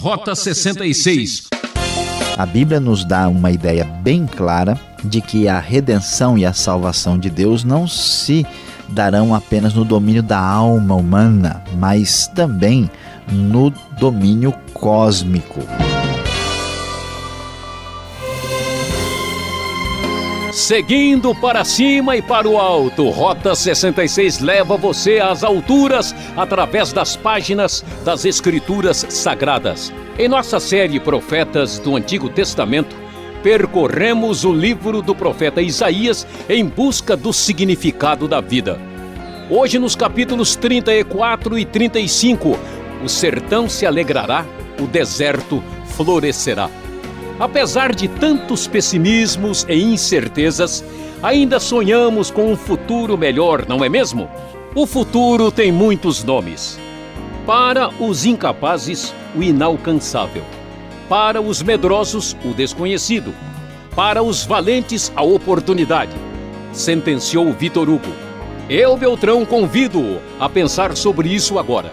Rota 66. A Bíblia nos dá uma ideia bem clara de que a redenção e a salvação de Deus não se darão apenas no domínio da alma humana, mas também no domínio cósmico. Seguindo para cima e para o alto, Rota 66 leva você às alturas através das páginas das Escrituras Sagradas. Em nossa série Profetas do Antigo Testamento, percorremos o livro do profeta Isaías em busca do significado da vida. Hoje, nos capítulos 34 e 35, o sertão se alegrará, o deserto florescerá. Apesar de tantos pessimismos e incertezas, ainda sonhamos com um futuro melhor, não é mesmo? O futuro tem muitos nomes. Para os incapazes, o inalcançável. Para os medrosos, o desconhecido. Para os valentes, a oportunidade. Sentenciou Vitor Hugo. Eu, Beltrão, convido-o a pensar sobre isso agora.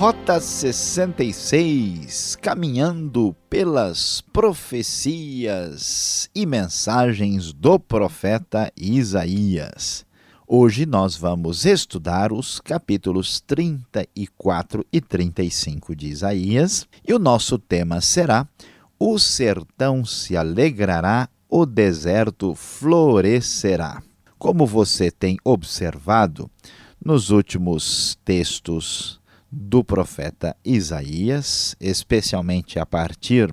Rota 66, caminhando pelas profecias e mensagens do profeta Isaías. Hoje nós vamos estudar os capítulos 34 e 35 de Isaías e o nosso tema será: O sertão se alegrará, o deserto florescerá. Como você tem observado nos últimos textos do profeta Isaías, especialmente a partir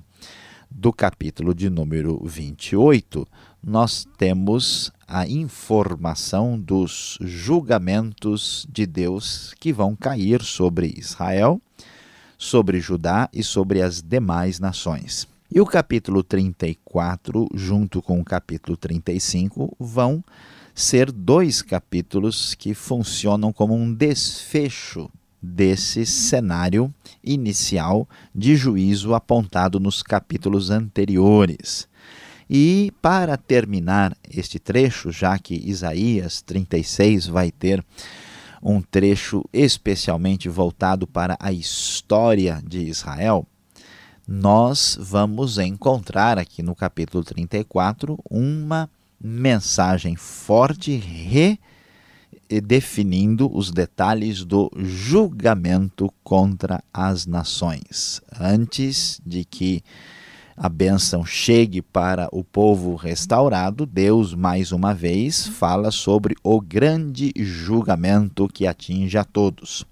do capítulo de número 28, nós temos a informação dos julgamentos de Deus que vão cair sobre Israel, sobre Judá e sobre as demais nações. E o capítulo 34, junto com o capítulo 35, vão ser dois capítulos que funcionam como um desfecho desse cenário inicial de juízo apontado nos capítulos anteriores. E para terminar este trecho, já que Isaías 36 vai ter um trecho especialmente voltado para a história de Israel, nós vamos encontrar aqui no capítulo 34 uma mensagem forte, re definindo os detalhes do julgamento contra as nações. Antes de que a bênção chegue para o povo restaurado, Deus, mais uma vez, fala sobre o grande julgamento que atinge a todos.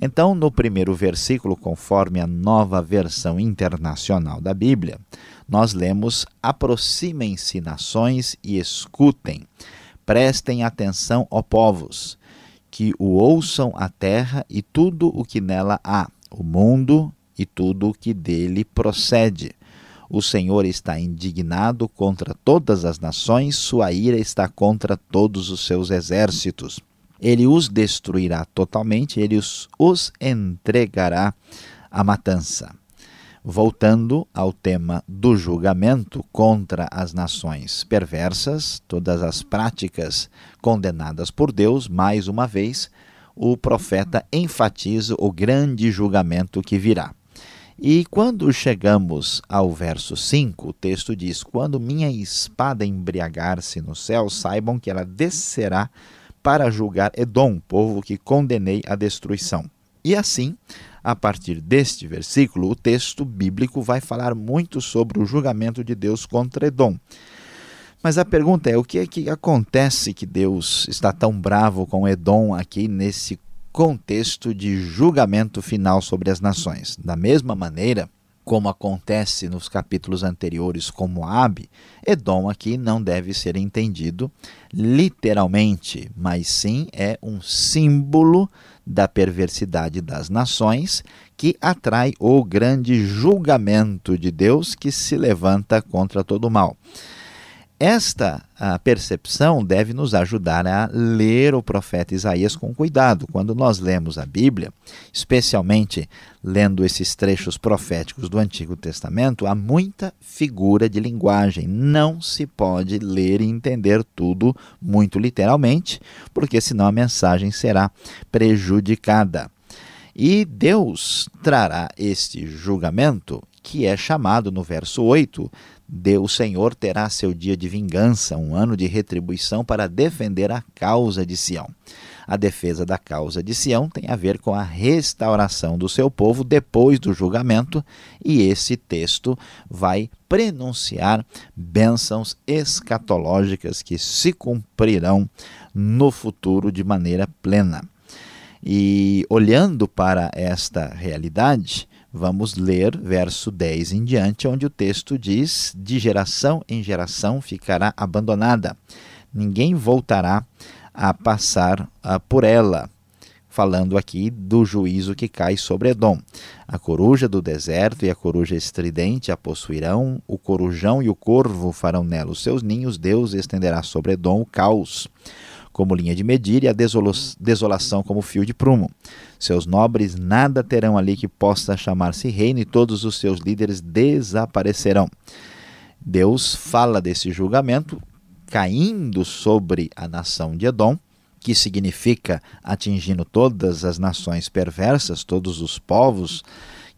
Então, no primeiro versículo, conforme a nova versão internacional da Bíblia, nós lemos: Aproximem-se nações e escutem. Prestem atenção, ó povos, que o ouçam a terra e tudo o que nela há, o mundo e tudo o que dele procede. O Senhor está indignado contra todas as nações, sua ira está contra todos os seus exércitos. Ele os destruirá totalmente, ele os, os entregará à matança voltando ao tema do julgamento contra as nações perversas, todas as práticas condenadas por Deus, mais uma vez, o profeta enfatiza o grande julgamento que virá. E quando chegamos ao verso 5, o texto diz: Quando minha espada embriagar-se no céu, saibam que ela descerá para julgar Edom, povo que condenei à destruição. E assim, a partir deste versículo, o texto bíblico vai falar muito sobre o julgamento de Deus contra Edom. Mas a pergunta é: o que é que acontece que Deus está tão bravo com Edom aqui nesse contexto de julgamento final sobre as nações? Da mesma maneira, como acontece nos capítulos anteriores com Moabe, Edom aqui não deve ser entendido literalmente, mas sim é um símbolo da perversidade das nações que atrai o grande julgamento de Deus que se levanta contra todo o mal. Esta percepção deve nos ajudar a ler o profeta Isaías com cuidado. Quando nós lemos a Bíblia, especialmente lendo esses trechos proféticos do Antigo Testamento, há muita figura de linguagem. Não se pode ler e entender tudo muito literalmente, porque senão a mensagem será prejudicada. E Deus trará este julgamento, que é chamado no verso 8 o Senhor terá seu dia de vingança, um ano de retribuição para defender a causa de Sião. A defesa da causa de Sião tem a ver com a restauração do seu povo depois do julgamento, e esse texto vai prenunciar bênçãos escatológicas que se cumprirão no futuro de maneira plena. E olhando para esta realidade, Vamos ler verso 10 em diante, onde o texto diz: De geração em geração ficará abandonada, ninguém voltará a passar uh, por ela. Falando aqui do juízo que cai sobre Edom. A coruja do deserto e a coruja estridente a possuirão, o corujão e o corvo farão nela os seus ninhos, Deus estenderá sobre Edom o caos como linha de medir e a desolação como fio de prumo. Seus nobres nada terão ali que possa chamar-se reino e todos os seus líderes desaparecerão. Deus fala desse julgamento caindo sobre a nação de Edom, que significa atingindo todas as nações perversas, todos os povos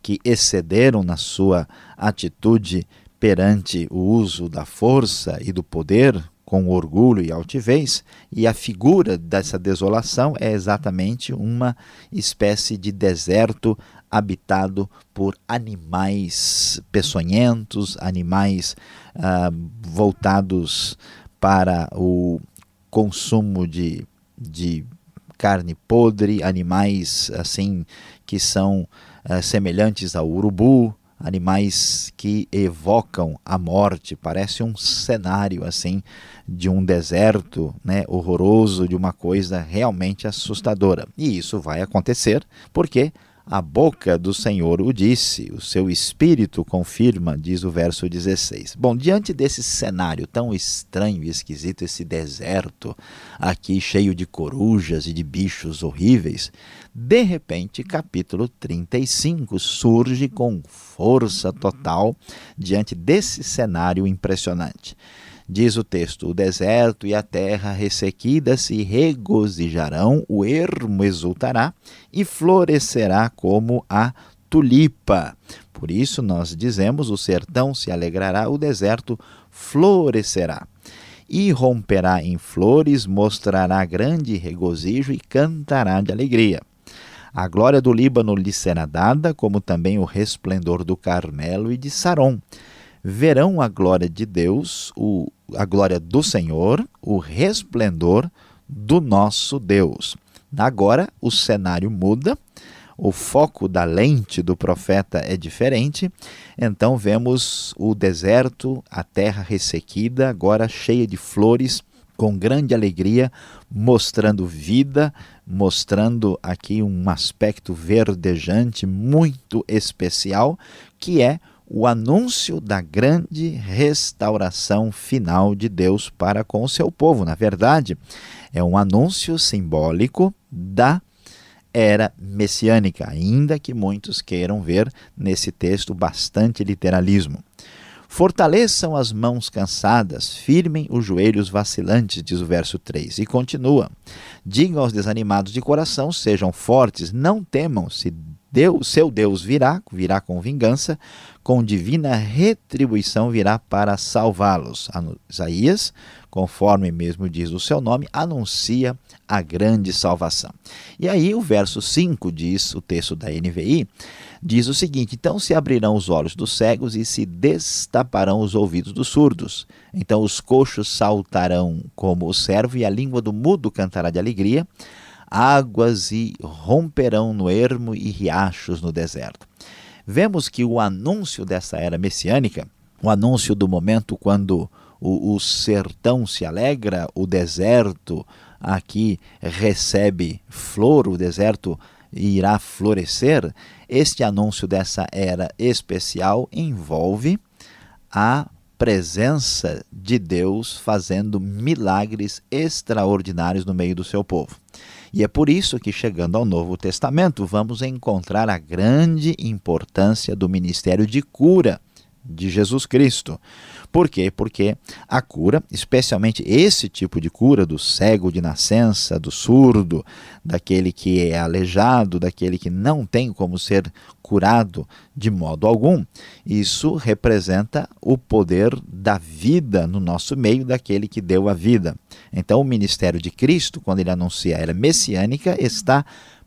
que excederam na sua atitude perante o uso da força e do poder com orgulho e altivez, e a figura dessa desolação é exatamente uma espécie de deserto habitado por animais peçonhentos, animais ah, voltados para o consumo de, de carne podre, animais assim que são ah, semelhantes ao urubu, animais que evocam a morte. Parece um cenário assim de um deserto, né, horroroso, de uma coisa realmente assustadora. E isso vai acontecer porque a boca do Senhor o disse, o seu espírito confirma, diz o verso 16. Bom, diante desse cenário tão estranho e esquisito, esse deserto aqui cheio de corujas e de bichos horríveis, de repente, capítulo 35 surge com força total diante desse cenário impressionante. Diz o texto: O deserto e a terra ressequida se regozijarão, o ermo exultará e florescerá como a tulipa. Por isso nós dizemos: o sertão se alegrará, o deserto florescerá. E romperá em flores, mostrará grande regozijo e cantará de alegria. A glória do Líbano lhe será dada, como também o resplendor do Carmelo e de Saron verão a glória de Deus, o, a glória do Senhor, o resplendor do nosso Deus. Agora o cenário muda, o foco da lente do profeta é diferente, então vemos o deserto, a terra ressequida, agora cheia de flores, com grande alegria, mostrando vida, mostrando aqui um aspecto verdejante muito especial, que é o anúncio da grande restauração final de Deus para com o seu povo. Na verdade, é um anúncio simbólico da era messiânica, ainda que muitos queiram ver nesse texto bastante literalismo. Fortaleçam as mãos cansadas, firmem os joelhos vacilantes, diz o verso 3. E continua: Digam aos desanimados de coração, sejam fortes, não temam, se Deus, seu Deus virá, virá com vingança, com divina retribuição virá para salvá-los. Isaías, conforme mesmo diz o seu nome, anuncia a grande salvação. E aí o verso 5 diz, o texto da NVI, diz o seguinte: Então se abrirão os olhos dos cegos e se destaparão os ouvidos dos surdos. Então os coxos saltarão como o servo e a língua do mudo cantará de alegria águas e romperão no ermo e riachos no deserto. Vemos que o anúncio dessa era messiânica, o anúncio do momento quando o, o sertão se alegra, o deserto aqui recebe flor, o deserto irá florescer, este anúncio dessa era especial envolve a presença de Deus fazendo milagres extraordinários no meio do seu povo. E é por isso que, chegando ao Novo Testamento, vamos encontrar a grande importância do ministério de cura de Jesus Cristo. Por quê? Porque a cura, especialmente esse tipo de cura do cego de nascença, do surdo, daquele que é aleijado, daquele que não tem como ser curado de modo algum, isso representa o poder da vida no nosso meio daquele que deu a vida. Então, o ministério de Cristo, quando ele anuncia a era messiânica, está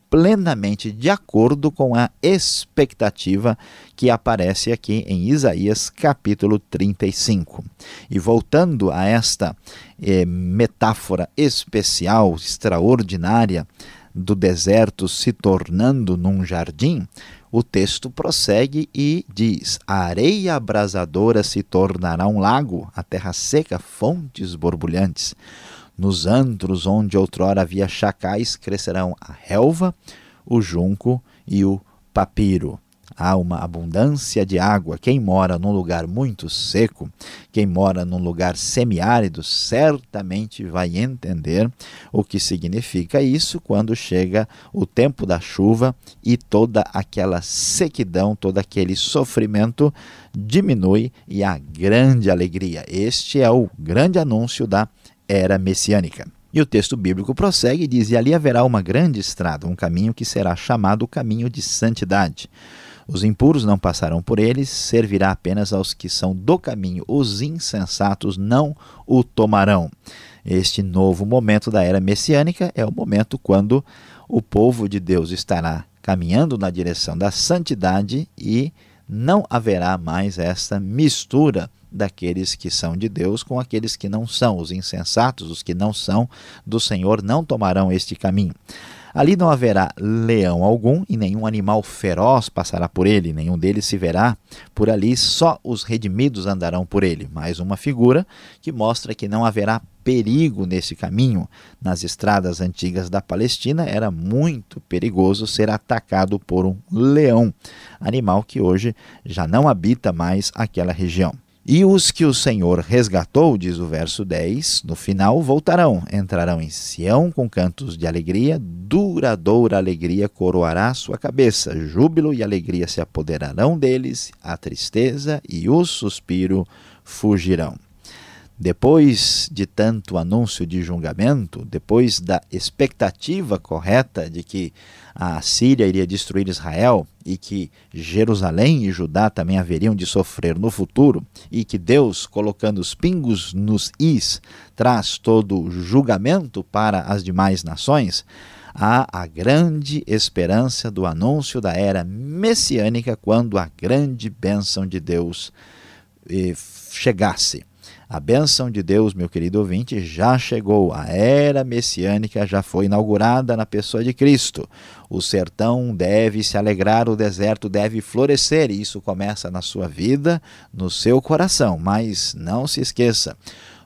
plenamente de acordo com a expectativa que aparece aqui em Isaías capítulo 35. E voltando a esta eh, metáfora especial, extraordinária, do deserto se tornando num jardim, o texto prossegue e diz: A areia abrasadora se tornará um lago, a terra seca, fontes borbulhantes. Nos antros onde outrora havia chacais crescerão a relva, o junco e o papiro. Há uma abundância de água. Quem mora num lugar muito seco, quem mora num lugar semiárido, certamente vai entender o que significa isso quando chega o tempo da chuva e toda aquela sequidão, todo aquele sofrimento diminui e a grande alegria. Este é o grande anúncio da era messiânica. E o texto bíblico prossegue e diz: E ali haverá uma grande estrada, um caminho que será chamado o caminho de santidade. Os impuros não passarão por eles, servirá apenas aos que são do caminho. Os insensatos não o tomarão. Este novo momento da era messiânica é o momento quando o povo de Deus estará caminhando na direção da santidade e não haverá mais essa mistura daqueles que são de Deus com aqueles que não são. Os insensatos, os que não são do Senhor, não tomarão este caminho. Ali não haverá leão algum e nenhum animal feroz passará por ele, nenhum deles se verá por ali, só os redimidos andarão por ele. Mais uma figura que mostra que não haverá perigo nesse caminho. Nas estradas antigas da Palestina era muito perigoso ser atacado por um leão, animal que hoje já não habita mais aquela região. E os que o Senhor resgatou, diz o verso 10, no final voltarão, entrarão em Sião com cantos de alegria, duradoura alegria coroará sua cabeça, júbilo e alegria se apoderarão deles, a tristeza e o suspiro fugirão. Depois de tanto anúncio de julgamento, depois da expectativa correta de que a Síria iria destruir Israel e que Jerusalém e Judá também haveriam de sofrer no futuro, e que Deus, colocando os pingos nos is, traz todo o julgamento para as demais nações, há a grande esperança do anúncio da era messiânica quando a grande bênção de Deus eh, chegasse. A bênção de Deus, meu querido ouvinte, já chegou. A era messiânica já foi inaugurada na pessoa de Cristo. O sertão deve se alegrar, o deserto deve florescer. E isso começa na sua vida, no seu coração. Mas não se esqueça.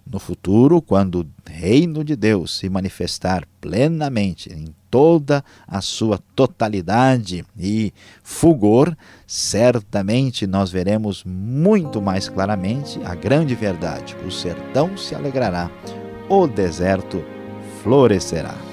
No futuro, quando o reino de Deus se manifestar plenamente em toda a sua totalidade e fulgor, certamente nós veremos muito mais claramente a grande verdade. O sertão se alegrará, o deserto florescerá.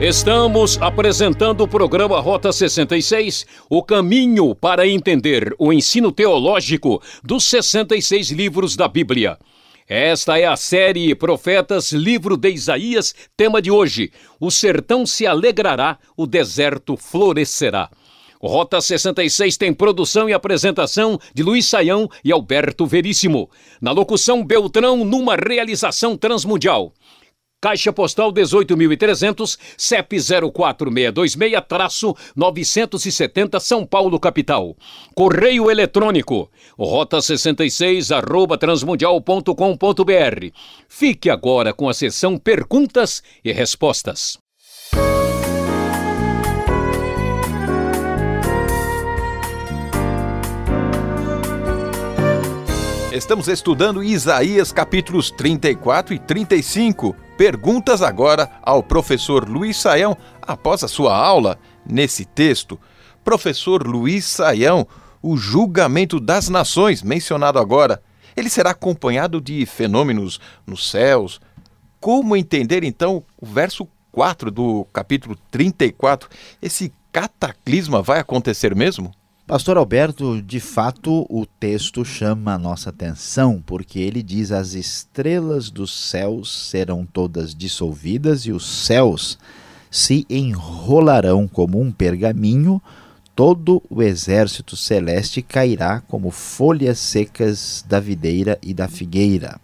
Estamos apresentando o programa Rota 66, o caminho para entender o ensino teológico dos 66 livros da Bíblia. Esta é a série Profetas, livro de Isaías, tema de hoje: O sertão se alegrará, o deserto florescerá. Rota 66 tem produção e apresentação de Luiz Saião e Alberto Veríssimo. Na locução Beltrão, numa realização transmundial. Caixa Postal 18.300, CEP 04626-970 São Paulo, capital. Correio eletrônico, rota 66 arroba transmundial.com.br. Fique agora com a sessão Perguntas e Respostas. Estamos estudando Isaías capítulos 34 e 35. Perguntas agora ao professor Luiz Saião após a sua aula nesse texto. Professor Luiz Saião, o julgamento das nações, mencionado agora. Ele será acompanhado de fenômenos nos céus. Como entender então o verso 4 do capítulo 34? Esse cataclisma vai acontecer mesmo? Pastor Alberto, de fato, o texto chama a nossa atenção, porque ele diz: as estrelas dos céus serão todas dissolvidas e os céus se enrolarão como um pergaminho, todo o exército celeste cairá como folhas secas da videira e da figueira.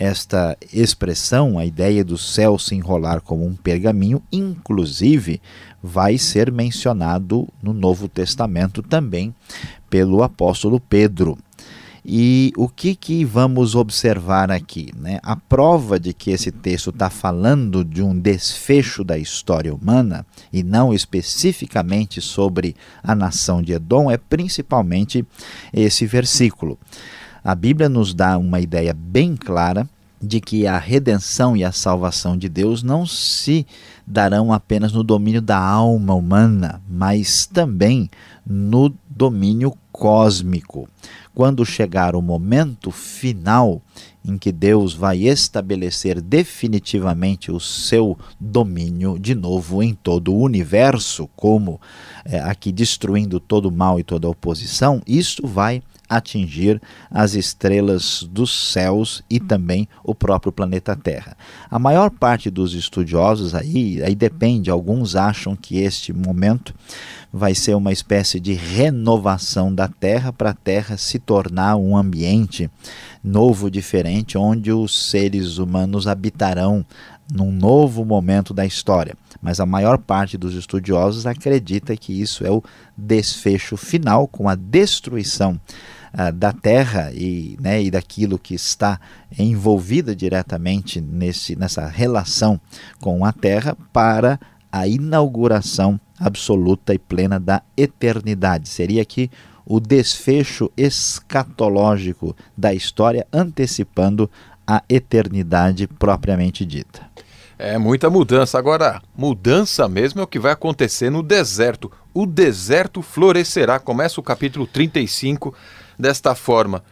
Esta expressão, a ideia do céu se enrolar como um pergaminho, inclusive vai ser mencionado no Novo Testamento também pelo apóstolo Pedro. E o que, que vamos observar aqui? Né? A prova de que esse texto está falando de um desfecho da história humana e não especificamente sobre a nação de Edom é principalmente esse versículo. A Bíblia nos dá uma ideia bem clara de que a redenção e a salvação de Deus não se darão apenas no domínio da alma humana, mas também no domínio cósmico. Quando chegar o momento final em que Deus vai estabelecer definitivamente o seu domínio de novo em todo o universo, como é, aqui destruindo todo o mal e toda a oposição, isso vai atingir as estrelas dos céus e também o próprio planeta Terra. A maior parte dos estudiosos aí, aí depende, alguns acham que este momento vai ser uma espécie de renovação da Terra para a Terra se tornar um ambiente novo, diferente, onde os seres humanos habitarão num novo momento da história. Mas a maior parte dos estudiosos acredita que isso é o desfecho final, com a destruição uh, da terra e, né, e daquilo que está envolvida diretamente nesse, nessa relação com a terra para a inauguração absoluta e plena da eternidade. Seria aqui o desfecho escatológico da história, antecipando a eternidade propriamente dita. É muita mudança. Agora, mudança mesmo é o que vai acontecer no deserto. O deserto florescerá. Começa o capítulo 35 desta forma.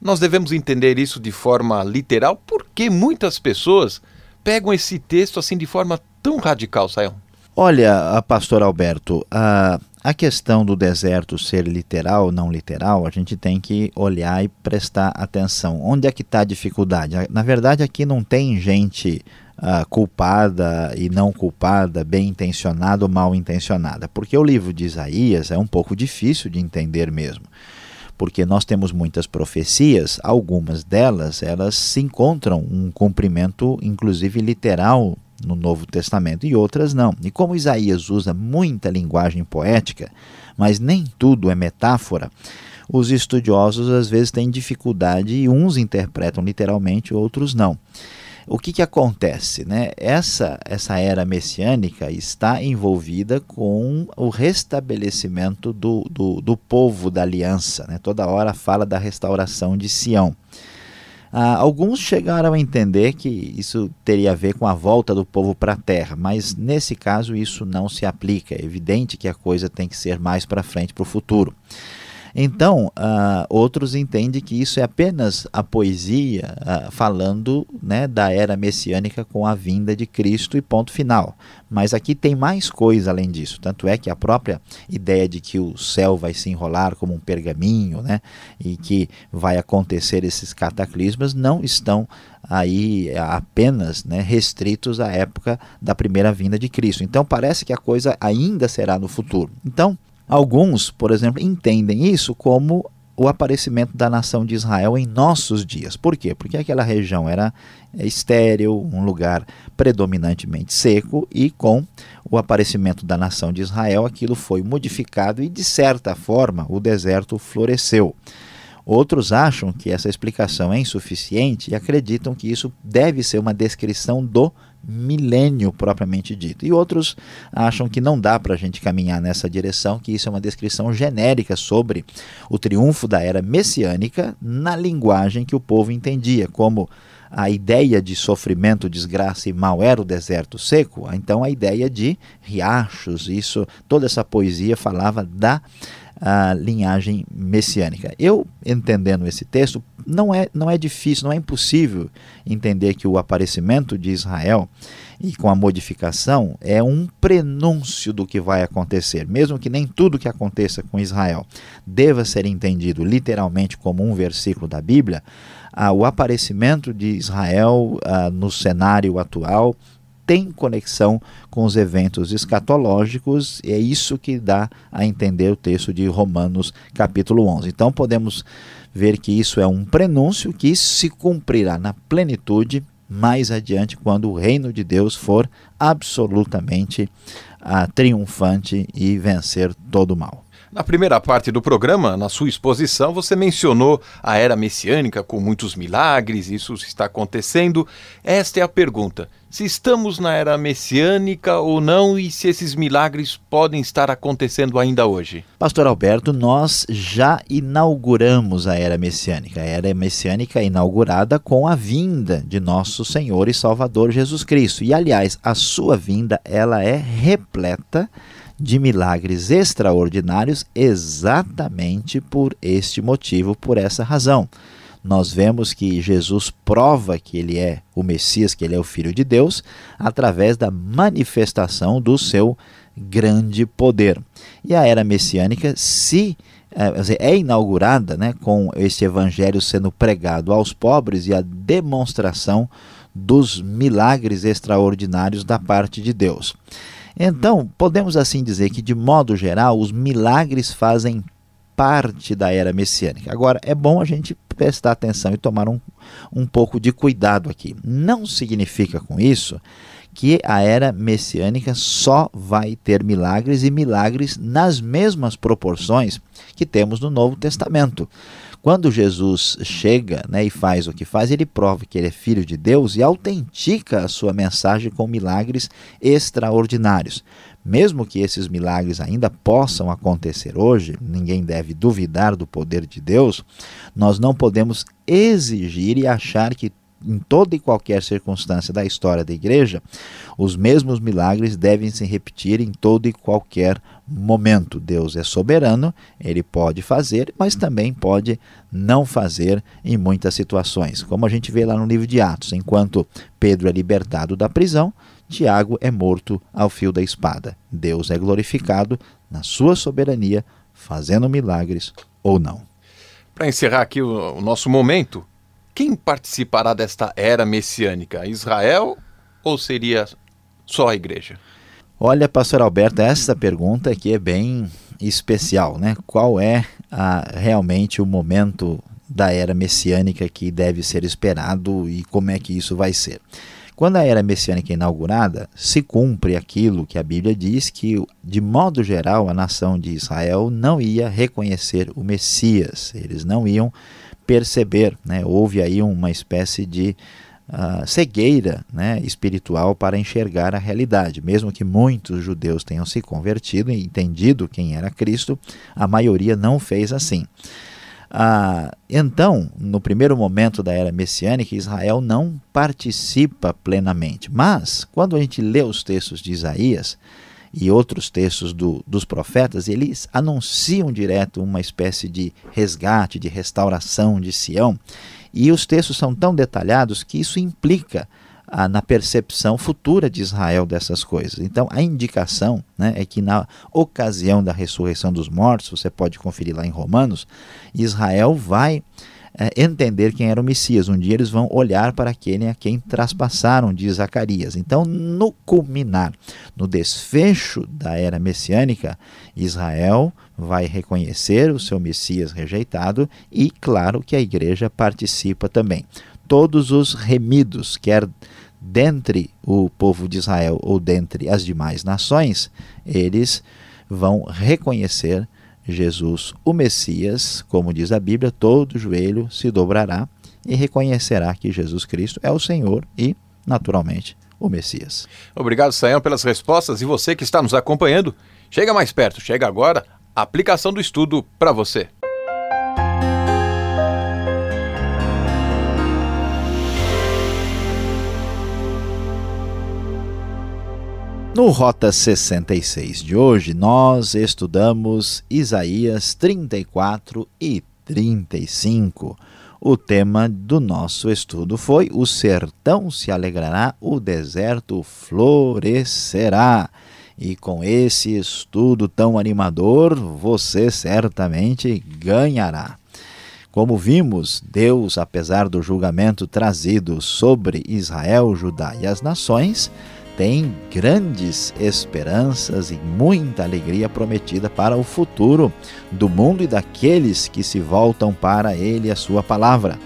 Nós devemos entender isso de forma literal, porque muitas pessoas pegam esse texto assim de forma tão radical, Sayão. Olha, pastor Alberto, a, a questão do deserto ser literal ou não literal, a gente tem que olhar e prestar atenção. Onde é que está a dificuldade? Na verdade, aqui não tem gente culpada e não culpada, bem intencionada ou mal intencionada, porque o livro de Isaías é um pouco difícil de entender mesmo porque nós temos muitas profecias, algumas delas elas se encontram um cumprimento inclusive literal no Novo Testamento e outras não. E como Isaías usa muita linguagem poética, mas nem tudo é metáfora, os estudiosos às vezes têm dificuldade e uns interpretam literalmente, outros não o que, que acontece? Né? Essa, essa era messiânica está envolvida com o restabelecimento do, do, do povo da aliança. Né? Toda hora fala da restauração de Sião. Ah, alguns chegaram a entender que isso teria a ver com a volta do povo para a terra, mas nesse caso isso não se aplica. É evidente que a coisa tem que ser mais para frente, para o futuro. Então, uh, outros entendem que isso é apenas a poesia uh, falando né, da era messiânica com a vinda de Cristo e ponto final. Mas aqui tem mais coisa além disso. Tanto é que a própria ideia de que o céu vai se enrolar como um pergaminho né, e que vai acontecer esses cataclismas não estão aí apenas né, restritos à época da primeira vinda de Cristo. Então parece que a coisa ainda será no futuro. Então, Alguns, por exemplo, entendem isso como o aparecimento da nação de Israel em nossos dias. Por quê? Porque aquela região era estéril, um lugar predominantemente seco, e com o aparecimento da nação de Israel, aquilo foi modificado e, de certa forma, o deserto floresceu. Outros acham que essa explicação é insuficiente e acreditam que isso deve ser uma descrição do milênio propriamente dito. E outros acham que não dá para a gente caminhar nessa direção, que isso é uma descrição genérica sobre o triunfo da era messiânica na linguagem que o povo entendia, como a ideia de sofrimento, desgraça e mal era o deserto seco, então a ideia de riachos, isso, toda essa poesia falava da a linhagem messiânica. Eu, entendendo esse texto, não é, não é difícil, não é impossível entender que o aparecimento de Israel e com a modificação é um prenúncio do que vai acontecer, mesmo que nem tudo que aconteça com Israel deva ser entendido literalmente como um versículo da Bíblia. Ah, o aparecimento de Israel ah, no cenário atual tem conexão com os eventos escatológicos, e é isso que dá a entender o texto de Romanos, capítulo 11. Então podemos ver que isso é um prenúncio que se cumprirá na plenitude mais adiante, quando o reino de Deus for absolutamente ah, triunfante e vencer todo o mal. Na primeira parte do programa, na sua exposição, você mencionou a era messiânica com muitos milagres, isso está acontecendo. Esta é a pergunta: se estamos na era messiânica ou não e se esses milagres podem estar acontecendo ainda hoje? Pastor Alberto, nós já inauguramos a era messiânica. A era messiânica é inaugurada com a vinda de nosso Senhor e Salvador Jesus Cristo. E aliás, a sua vinda, ela é repleta de milagres extraordinários exatamente por este motivo, por essa razão. Nós vemos que Jesus prova que ele é o Messias, que ele é o Filho de Deus, através da manifestação do seu grande poder. E a era messiânica se é, é inaugurada né, com este evangelho sendo pregado aos pobres e a demonstração dos milagres extraordinários da parte de Deus. Então, podemos assim dizer que, de modo geral, os milagres fazem parte da era messiânica. Agora, é bom a gente prestar atenção e tomar um, um pouco de cuidado aqui. Não significa com isso que a era messiânica só vai ter milagres e milagres nas mesmas proporções que temos no Novo Testamento. Quando Jesus chega né, e faz o que faz, ele prova que ele é filho de Deus e autentica a sua mensagem com milagres extraordinários. Mesmo que esses milagres ainda possam acontecer hoje, ninguém deve duvidar do poder de Deus, nós não podemos exigir e achar que em toda e qualquer circunstância da história da igreja, os mesmos milagres devem se repetir em todo e qualquer momento. Deus é soberano, ele pode fazer, mas também pode não fazer em muitas situações. Como a gente vê lá no livro de Atos, enquanto Pedro é libertado da prisão, Tiago é morto ao fio da espada. Deus é glorificado na sua soberania, fazendo milagres ou não. Para encerrar aqui o, nosso momento, quem participará desta era messiânica? Israel ou seria só a igreja? Olha, pastor Alberto, essa pergunta aqui é bem especial, né? Qual é a, realmente o momento da era messiânica que deve ser esperado e como é que isso vai ser? Quando a era messiânica é inaugurada, se cumpre aquilo que a Bíblia diz que, de modo geral, a nação de Israel não ia reconhecer o Messias, eles não iam perceber. Né? Houve aí uma espécie de uh, cegueira né, espiritual para enxergar a realidade. Mesmo que muitos judeus tenham se convertido e entendido quem era Cristo, a maioria não fez assim. Ah, então, no primeiro momento da era messiânica, Israel não participa plenamente. Mas, quando a gente lê os textos de Isaías, e outros textos do, dos profetas, eles anunciam direto uma espécie de resgate, de restauração de Sião. E os textos são tão detalhados que isso implica ah, na percepção futura de Israel dessas coisas. Então, a indicação né, é que na ocasião da ressurreição dos mortos, você pode conferir lá em Romanos, Israel vai é, entender quem era o Messias. Um dia eles vão olhar para aquele a quem traspassaram, diz Zacarias. Então, no culminar, no desfecho da era messiânica, Israel vai reconhecer o seu Messias rejeitado e, claro, que a igreja participa também. Todos os remidos, quer dentre o povo de Israel ou dentre as demais nações, eles vão reconhecer Jesus, o Messias, como diz a Bíblia, todo joelho se dobrará e reconhecerá que Jesus Cristo é o Senhor e, naturalmente, o Messias. Obrigado, Sayão, pelas respostas. E você que está nos acompanhando, chega mais perto, chega agora aplicação do estudo para você. No Rota 66 de hoje, nós estudamos Isaías 34 e 35. O tema do nosso estudo foi: O sertão se alegrará, o deserto florescerá. E com esse estudo tão animador, você certamente ganhará. Como vimos, Deus, apesar do julgamento trazido sobre Israel, Judá e as nações, tem grandes esperanças e muita alegria prometida para o futuro do mundo e daqueles que se voltam para Ele e a Sua palavra.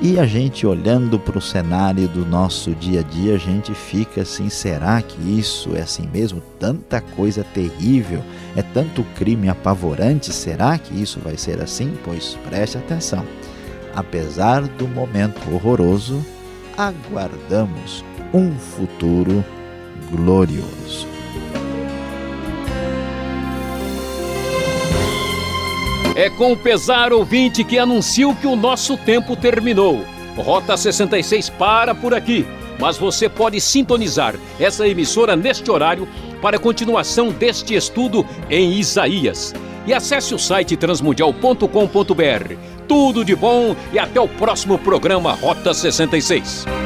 E a gente olhando para o cenário do nosso dia a dia, a gente fica assim: será que isso é assim mesmo? Tanta coisa terrível, é tanto crime apavorante, será que isso vai ser assim? Pois preste atenção. Apesar do momento horroroso, aguardamos um futuro glorioso. É com pesar ouvinte que anuncio que o nosso tempo terminou. Rota 66 para por aqui, mas você pode sintonizar essa emissora neste horário para a continuação deste estudo em Isaías. E acesse o site transmundial.com.br. Tudo de bom e até o próximo programa Rota 66.